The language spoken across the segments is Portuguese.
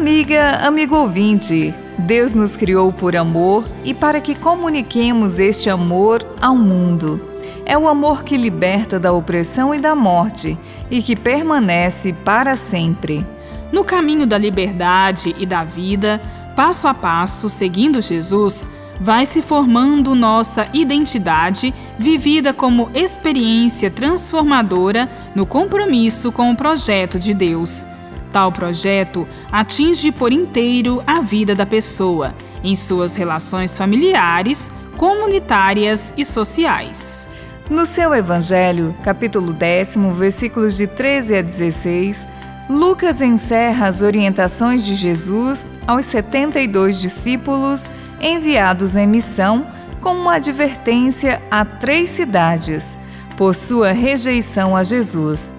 Amiga, amigo ouvinte, Deus nos criou por amor e para que comuniquemos este amor ao mundo. É o amor que liberta da opressão e da morte e que permanece para sempre. No caminho da liberdade e da vida, passo a passo, seguindo Jesus, vai se formando nossa identidade, vivida como experiência transformadora no compromisso com o projeto de Deus. Tal projeto atinge por inteiro a vida da pessoa, em suas relações familiares, comunitárias e sociais. No seu Evangelho, capítulo 10, versículos de 13 a 16, Lucas encerra as orientações de Jesus aos 72 discípulos enviados em missão com uma advertência a três cidades por sua rejeição a Jesus.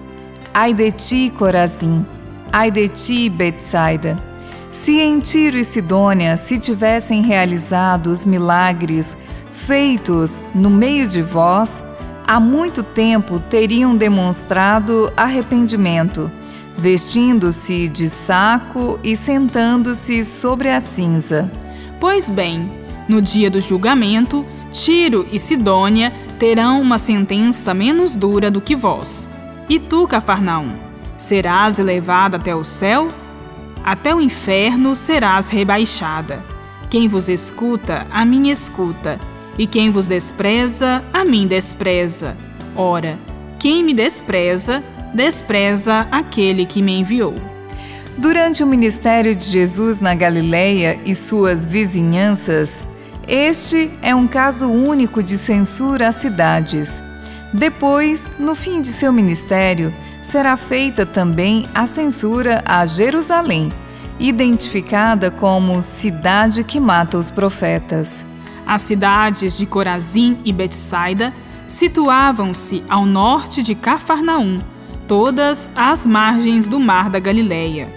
Ai de ti, Corazim! Ai de ti, Betsaida! Se em Tiro e Sidônia se tivessem realizado os milagres feitos no meio de vós, há muito tempo teriam demonstrado arrependimento, vestindo-se de saco e sentando-se sobre a cinza. Pois bem, no dia do julgamento, Tiro e Sidônia terão uma sentença menos dura do que vós. E tu, Cafarnaum, serás elevada até o céu? Até o inferno serás rebaixada. Quem vos escuta, a mim escuta, e quem vos despreza, a mim despreza. Ora, quem me despreza, despreza aquele que me enviou. Durante o ministério de Jesus na Galileia e suas vizinhanças, este é um caso único de censura às cidades. Depois, no fim de seu ministério, será feita também a censura a Jerusalém, identificada como cidade que mata os profetas. As cidades de Corazim e Betsaida situavam-se ao norte de Cafarnaum, todas às margens do Mar da Galileia.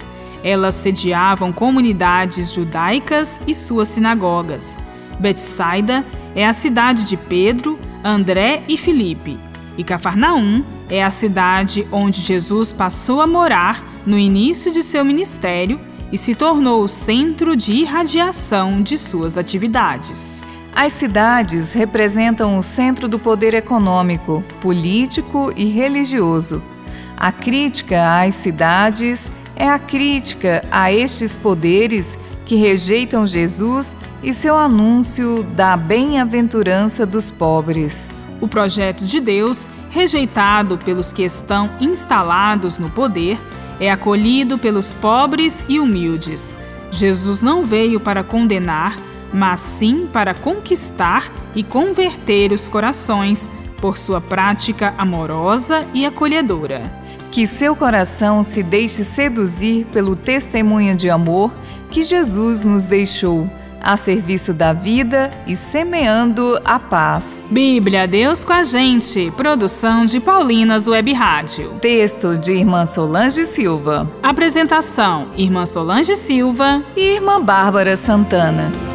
Elas sediavam comunidades judaicas e suas sinagogas. Betsaida é a cidade de Pedro, André e Filipe, e Cafarnaum é a cidade onde Jesus passou a morar no início de seu ministério e se tornou o centro de irradiação de suas atividades. As cidades representam o centro do poder econômico, político e religioso. A crítica às cidades é a crítica a estes poderes que rejeitam Jesus e seu anúncio da bem-aventurança dos pobres. O projeto de Deus, rejeitado pelos que estão instalados no poder, é acolhido pelos pobres e humildes. Jesus não veio para condenar, mas sim para conquistar e converter os corações por sua prática amorosa e acolhedora. Que seu coração se deixe seduzir pelo testemunho de amor que Jesus nos deixou a serviço da vida e semeando a paz. Bíblia, Deus com a gente. Produção de Paulinas Web Rádio. Texto de Irmã Solange Silva. Apresentação: Irmã Solange Silva e Irmã Bárbara Santana.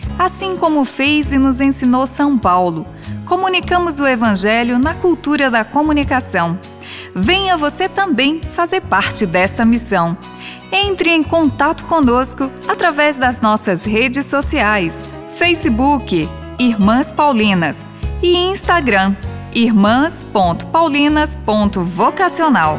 assim como fez e nos ensinou São Paulo comunicamos o Evangelho na cultura da comunicação. Venha você também fazer parte desta missão. Entre em contato conosco através das nossas redes sociais: Facebook, Irmãs Paulinas e Instagram, irmãs.paulinas.vocacional.